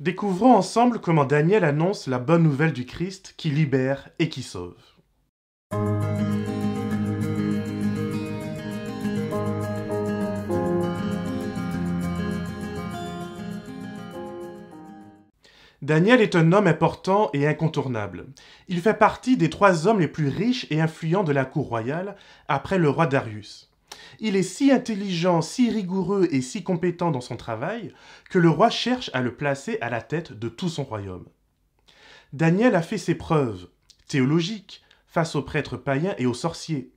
Découvrons ensemble comment Daniel annonce la bonne nouvelle du Christ qui libère et qui sauve. Daniel est un homme important et incontournable. Il fait partie des trois hommes les plus riches et influents de la cour royale après le roi Darius. Il est si intelligent, si rigoureux et si compétent dans son travail que le roi cherche à le placer à la tête de tout son royaume. Daniel a fait ses preuves théologiques face aux prêtres païens et aux sorciers.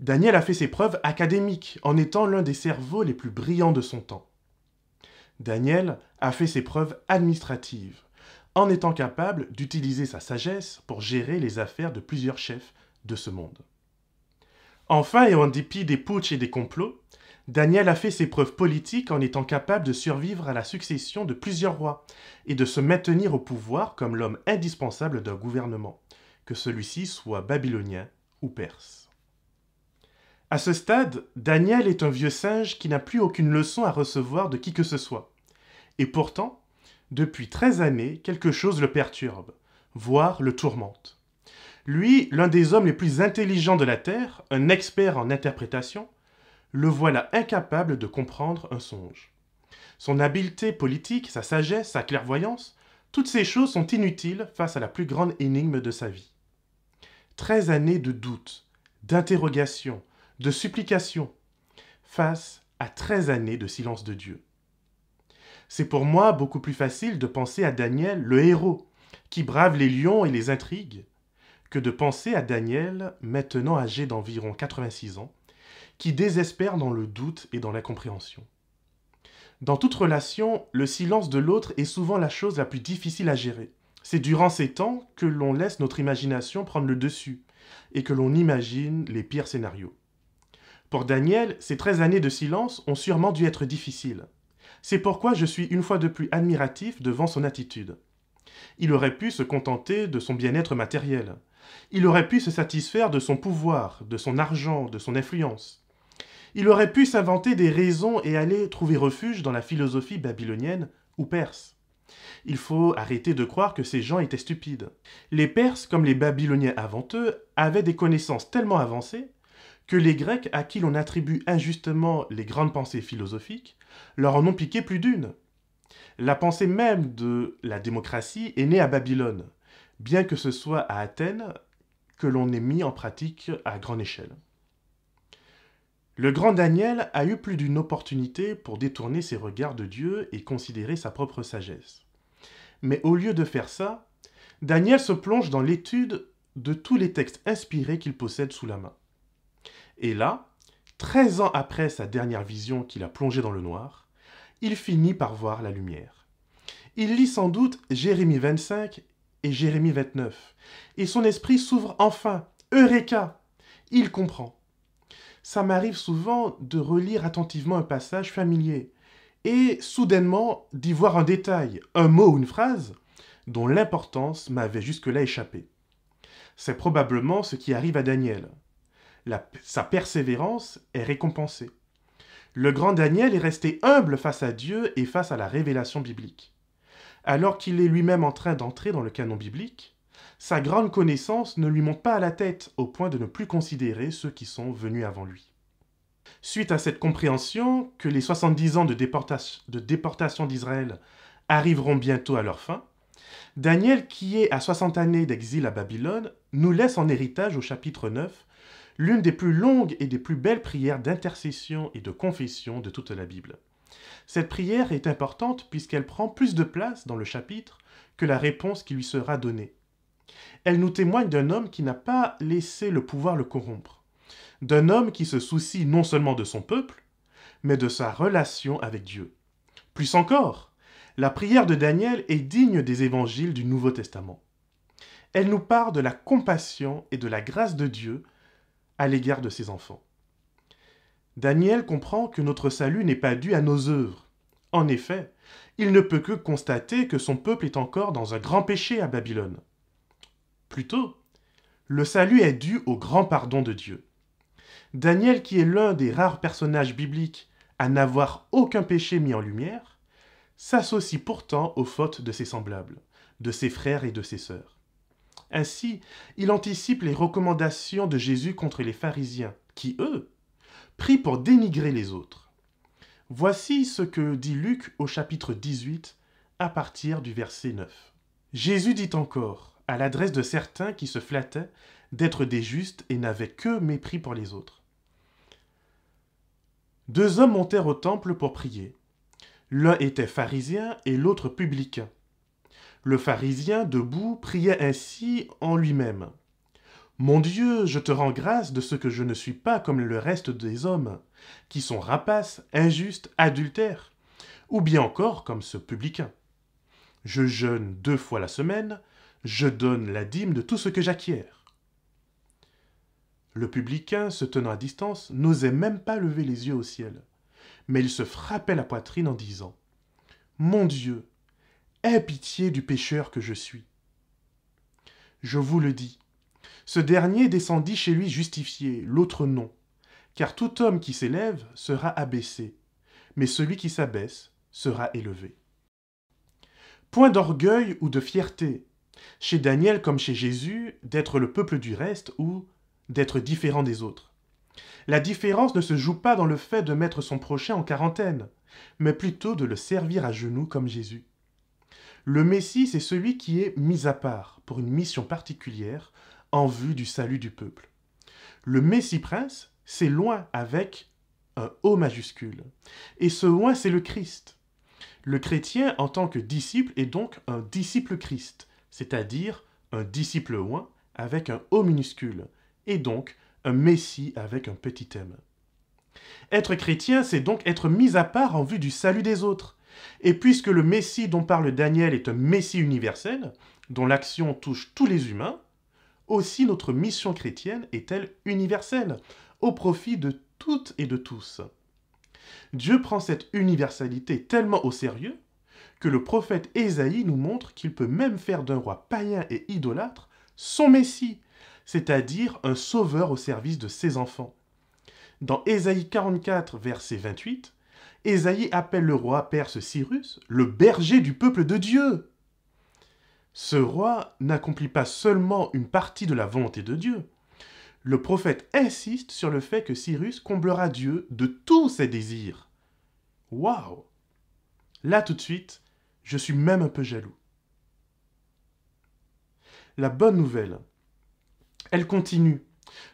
Daniel a fait ses preuves académiques en étant l'un des cerveaux les plus brillants de son temps. Daniel a fait ses preuves administratives, en étant capable d'utiliser sa sagesse pour gérer les affaires de plusieurs chefs de ce monde. Enfin, et en dépit des putsch et des complots, Daniel a fait ses preuves politiques en étant capable de survivre à la succession de plusieurs rois et de se maintenir au pouvoir comme l'homme indispensable d'un gouvernement, que celui-ci soit babylonien ou perse. À ce stade, Daniel est un vieux singe qui n'a plus aucune leçon à recevoir de qui que ce soit. Et pourtant, depuis treize années, quelque chose le perturbe, voire le tourmente. Lui, l'un des hommes les plus intelligents de la Terre, un expert en interprétation, le voilà incapable de comprendre un songe. Son habileté politique, sa sagesse, sa clairvoyance, toutes ces choses sont inutiles face à la plus grande énigme de sa vie. Treize années de doute, d'interrogation, de supplication face à treize années de silence de Dieu. C'est pour moi beaucoup plus facile de penser à Daniel, le héros, qui brave les lions et les intrigues, que de penser à Daniel, maintenant âgé d'environ 86 ans, qui désespère dans le doute et dans l'incompréhension. Dans toute relation, le silence de l'autre est souvent la chose la plus difficile à gérer. C'est durant ces temps que l'on laisse notre imagination prendre le dessus et que l'on imagine les pires scénarios. Pour Daniel, ces treize années de silence ont sûrement dû être difficiles. C'est pourquoi je suis une fois de plus admiratif devant son attitude. Il aurait pu se contenter de son bien-être matériel. Il aurait pu se satisfaire de son pouvoir, de son argent, de son influence. Il aurait pu s'inventer des raisons et aller trouver refuge dans la philosophie babylonienne ou perse. Il faut arrêter de croire que ces gens étaient stupides. Les Perses, comme les Babyloniens avant eux, avaient des connaissances tellement avancées que les Grecs à qui l'on attribue injustement les grandes pensées philosophiques leur en ont piqué plus d'une. La pensée même de la démocratie est née à Babylone, bien que ce soit à Athènes que l'on ait mis en pratique à grande échelle. Le grand Daniel a eu plus d'une opportunité pour détourner ses regards de Dieu et considérer sa propre sagesse. Mais au lieu de faire ça, Daniel se plonge dans l'étude de tous les textes inspirés qu'il possède sous la main. Et là, treize ans après sa dernière vision qui l'a plongé dans le noir, il finit par voir la lumière. Il lit sans doute Jérémie 25 et Jérémie 29, et son esprit s'ouvre enfin. Eureka Il comprend. Ça m'arrive souvent de relire attentivement un passage familier, et soudainement d'y voir un détail, un mot ou une phrase, dont l'importance m'avait jusque-là échappé. C'est probablement ce qui arrive à Daniel sa persévérance est récompensée. Le grand Daniel est resté humble face à Dieu et face à la révélation biblique. Alors qu'il est lui-même en train d'entrer dans le canon biblique, sa grande connaissance ne lui monte pas à la tête au point de ne plus considérer ceux qui sont venus avant lui. Suite à cette compréhension que les 70 ans de, déportation d'Israël arriveront bientôt à leur fin, Daniel, qui est à 60 années d'exil à Babylone, nous laisse en héritage au chapitre 9 l'une des plus longues et des plus belles prières d'intercession et de confession de toute la Bible. Cette prière est importante puisqu'elle prend plus de place dans le chapitre que la réponse qui lui sera donnée. Elle nous témoigne d'un homme qui n'a pas laissé le pouvoir le corrompre, d'un homme qui se soucie non seulement de son peuple, mais de sa relation avec Dieu. Plus encore, la prière de Daniel est digne des évangiles du Nouveau Testament. Elle nous parle de la compassion et de la grâce de Dieu à l'égard de ses enfants. Daniel comprend que notre salut n'est pas dû à nos œuvres. En effet, il ne peut que constater que son peuple est encore dans un grand péché à Babylone. Plutôt, le salut est dû au grand pardon de Dieu. Daniel, qui est l'un des rares personnages bibliques à n'avoir aucun péché mis en lumière, s'associe pourtant aux fautes de ses semblables, de ses frères et de ses sœurs. Ainsi, il anticipe les recommandations de Jésus contre les pharisiens, qui, eux, prient pour dénigrer les autres. Voici ce que dit Luc au chapitre 18, à partir du verset 9. Jésus dit encore, à l'adresse de certains qui se flattaient d'être des justes et n'avaient que mépris pour les autres. Deux hommes montèrent au temple pour prier. L'un était pharisien et l'autre publicain. Le pharisien, debout, priait ainsi en lui-même. Mon Dieu, je te rends grâce de ce que je ne suis pas comme le reste des hommes, qui sont rapaces, injustes, adultères, ou bien encore comme ce publicain. Je jeûne deux fois la semaine, je donne la dîme de tout ce que j'acquiers. Le publicain, se tenant à distance, n'osait même pas lever les yeux au ciel, mais il se frappait la poitrine en disant Mon Dieu, aie pitié du pécheur que je suis. Je vous le dis, ce dernier descendit chez lui justifié, l'autre non, car tout homme qui s'élève sera abaissé, mais celui qui s'abaisse sera élevé. Point d'orgueil ou de fierté, chez Daniel comme chez Jésus, d'être le peuple du reste ou d'être différent des autres. La différence ne se joue pas dans le fait de mettre son prochain en quarantaine, mais plutôt de le servir à genoux comme Jésus. Le Messie, c'est celui qui est mis à part pour une mission particulière en vue du salut du peuple. Le Messie prince, c'est loin avec un O majuscule. Et ce loin, c'est le Christ. Le chrétien, en tant que disciple, est donc un disciple Christ, c'est-à-dire un disciple loin avec un O minuscule, et donc un Messie avec un petit m. Être chrétien, c'est donc être mis à part en vue du salut des autres. Et puisque le Messie dont parle Daniel est un Messie universel, dont l'action touche tous les humains, aussi notre mission chrétienne est-elle universelle, au profit de toutes et de tous. Dieu prend cette universalité tellement au sérieux que le prophète Ésaïe nous montre qu'il peut même faire d'un roi païen et idolâtre son Messie, c'est-à-dire un sauveur au service de ses enfants. Dans Ésaïe 44, verset 28, Ésaïe appelle le roi perse Cyrus le berger du peuple de Dieu. Ce roi n'accomplit pas seulement une partie de la volonté de Dieu, le prophète insiste sur le fait que Cyrus comblera Dieu de tous ses désirs. Waouh Là tout de suite, je suis même un peu jaloux. La bonne nouvelle, elle continue.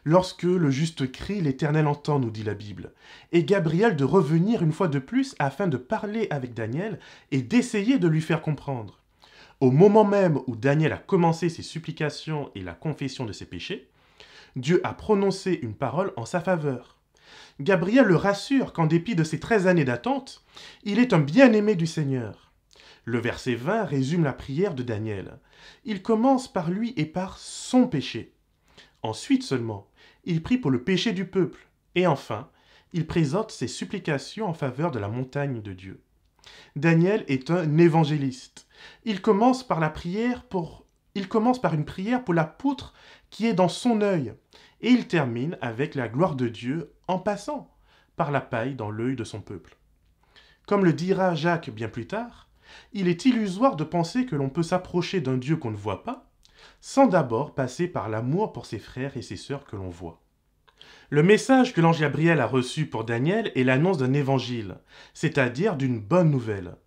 Lorsque le juste crie, l'Éternel entend, nous dit la Bible, et Gabriel de revenir une fois de plus afin de parler avec Daniel et d'essayer de lui faire comprendre. Au moment même où Daniel a commencé ses supplications et la confession de ses péchés, Dieu a prononcé une parole en sa faveur. Gabriel le rassure qu'en dépit de ses treize années d'attente, il est un bien-aimé du Seigneur. Le verset 20 résume la prière de Daniel. Il commence par lui et par son péché. Ensuite seulement, il prie pour le péché du peuple. Et enfin, il présente ses supplications en faveur de la montagne de Dieu. Daniel est un évangéliste. Il commence par la prière pour il commence par une prière pour la poutre qui est dans son œil, et il termine avec la gloire de Dieu en passant par la paille dans l'œil de son peuple. Comme le dira Jacques bien plus tard, il est illusoire de penser que l'on peut s'approcher d'un Dieu qu'on ne voit pas, sans d'abord passer par l'amour pour ses frères et ses sœurs que l'on voit. Le message que l'ange Gabriel a reçu pour Daniel est l'annonce d'un évangile, c'est-à-dire d'une bonne nouvelle,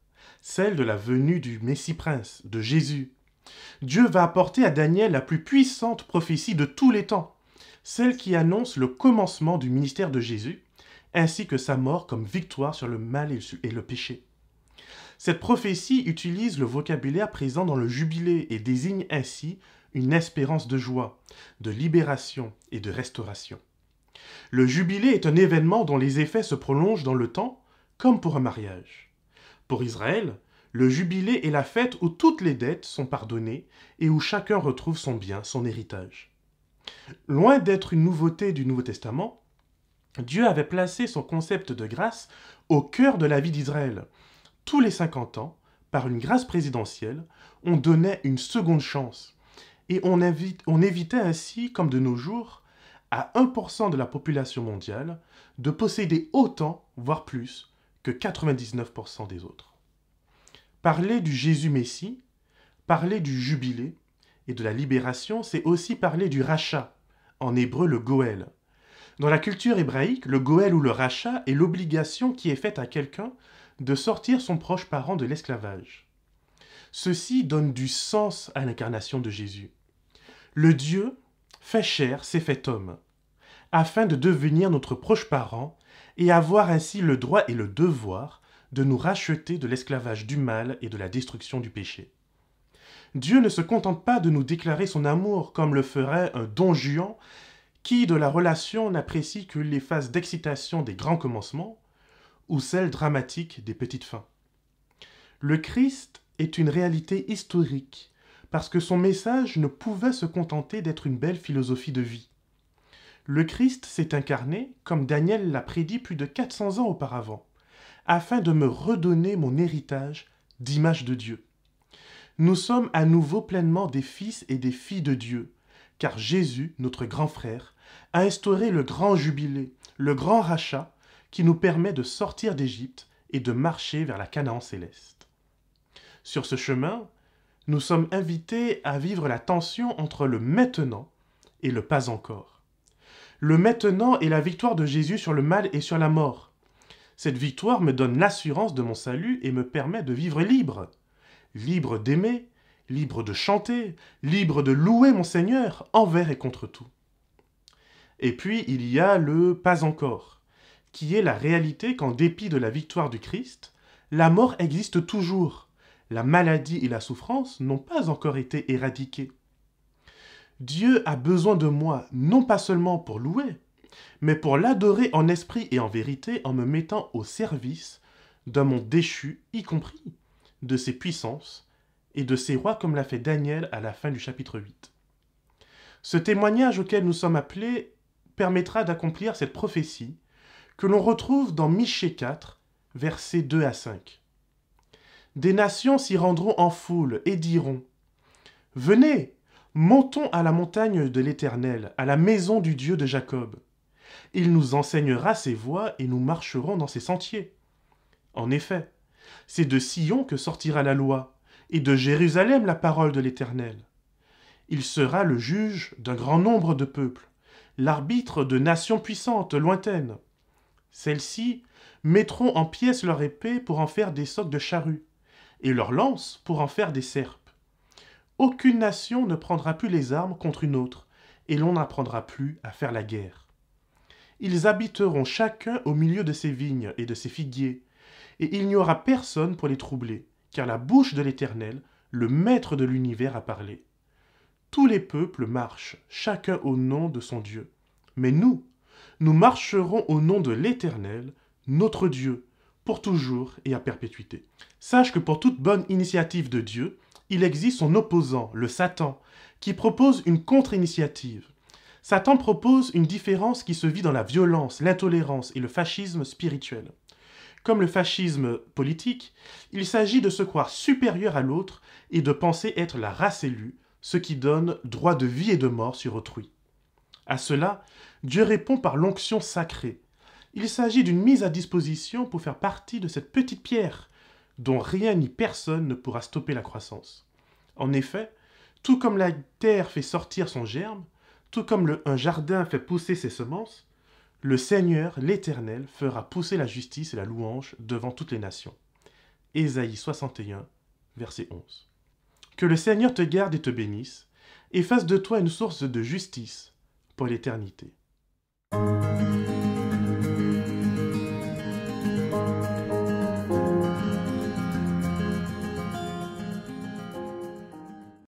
celle de la venue du Messie-Prince, de Jésus. Dieu va apporter à Daniel la plus puissante prophétie de tous les temps, celle qui annonce le commencement du ministère de Jésus, ainsi que sa mort comme victoire sur le mal et le péché. Cette prophétie utilise le vocabulaire présent dans le jubilé et désigne ainsi une espérance de joie, de libération et de restauration. Le jubilé est un événement dont les effets se prolongent dans le temps, comme pour un mariage. Pour Israël, le jubilé est la fête où toutes les dettes sont pardonnées et où chacun retrouve son bien, son héritage. Loin d'être une nouveauté du Nouveau Testament, Dieu avait placé son concept de grâce au cœur de la vie d'Israël. Tous les 50 ans, par une grâce présidentielle, on donnait une seconde chance. Et on, évitait ainsi, comme de nos jours, à 1% de la population mondiale de posséder autant, voire plus, que 99% des autres. Parler du Jésus Messie, parler du jubilé et de la libération, c'est aussi parler du rachat, en hébreu le goël. Dans la culture hébraïque, le goël ou le rachat est l'obligation qui est faite à quelqu'un de sortir son proche parent de l'esclavage. Ceci donne du sens à l'incarnation de Jésus. Le Dieu fait chair s'est fait homme, afin de devenir notre proche parent et avoir ainsi le droit et le devoir de nous racheter de l'esclavage du mal et de la destruction du péché. Dieu ne se contente pas de nous déclarer son amour comme le ferait un don Juan qui de la relation n'apprécie que les phases d'excitation des grands commencements ou celles dramatiques des petites fins. Le Christ est une réalité historique parce que son message ne pouvait se contenter d'être une belle philosophie de vie. Le Christ s'est incarné, comme Daniel l'a prédit plus de 400 ans auparavant, afin de me redonner mon héritage d'image de Dieu. Nous sommes à nouveau pleinement des fils et des filles de Dieu, car Jésus, notre grand frère, a instauré le grand jubilé, le grand rachat, qui nous permet de sortir d'Égypte et de marcher vers la Canaan céleste. Sur ce chemin, nous sommes invités à vivre la tension entre le maintenant et le pas encore. Le maintenant est la victoire de Jésus sur le mal et sur la mort. Cette victoire me donne l'assurance de mon salut et me permet de vivre libre. Libre d'aimer, libre de chanter, libre de louer mon Seigneur envers et contre tout. Et puis il y a le pas encore, qui est la réalité qu'en dépit de la victoire du Christ, la mort existe toujours la maladie et la souffrance n'ont pas encore été éradiquées. Dieu a besoin de moi, non pas seulement pour louer, mais pour l'adorer en esprit et en vérité en me mettant au service d'un monde déchu, y compris de ses puissances et de ses rois comme l'a fait Daniel à la fin du chapitre 8. Ce témoignage auquel nous sommes appelés permettra d'accomplir cette prophétie que l'on retrouve dans Michée 4, versets 2 à 5. Des nations s'y rendront en foule et diront Venez, montons à la montagne de l'Éternel, à la maison du Dieu de Jacob. Il nous enseignera ses voies et nous marcherons dans ses sentiers. En effet, c'est de Sion que sortira la loi, et de Jérusalem la parole de l'Éternel. Il sera le juge d'un grand nombre de peuples, l'arbitre de nations puissantes, lointaines. Celles-ci mettront en pièces leur épée pour en faire des socs de charrues et leurs lances pour en faire des serpes. Aucune nation ne prendra plus les armes contre une autre, et l'on n'apprendra plus à faire la guerre. Ils habiteront chacun au milieu de ses vignes et de ses figuiers, et il n'y aura personne pour les troubler, car la bouche de l'Éternel, le Maître de l'univers, a parlé. Tous les peuples marchent, chacun au nom de son Dieu. Mais nous, nous marcherons au nom de l'Éternel, notre Dieu, pour toujours et à perpétuité. Sache que pour toute bonne initiative de Dieu, il existe son opposant, le Satan, qui propose une contre-initiative. Satan propose une différence qui se vit dans la violence, l'intolérance et le fascisme spirituel. Comme le fascisme politique, il s'agit de se croire supérieur à l'autre et de penser être la race élue, ce qui donne droit de vie et de mort sur autrui. À cela, Dieu répond par l'onction sacrée, il s'agit d'une mise à disposition pour faire partie de cette petite pierre dont rien ni personne ne pourra stopper la croissance. En effet, tout comme la terre fait sortir son germe, tout comme un jardin fait pousser ses semences, le Seigneur, l'Éternel, fera pousser la justice et la louange devant toutes les nations. Ésaïe 61, verset 11. Que le Seigneur te garde et te bénisse, et fasse de toi une source de justice pour l'éternité.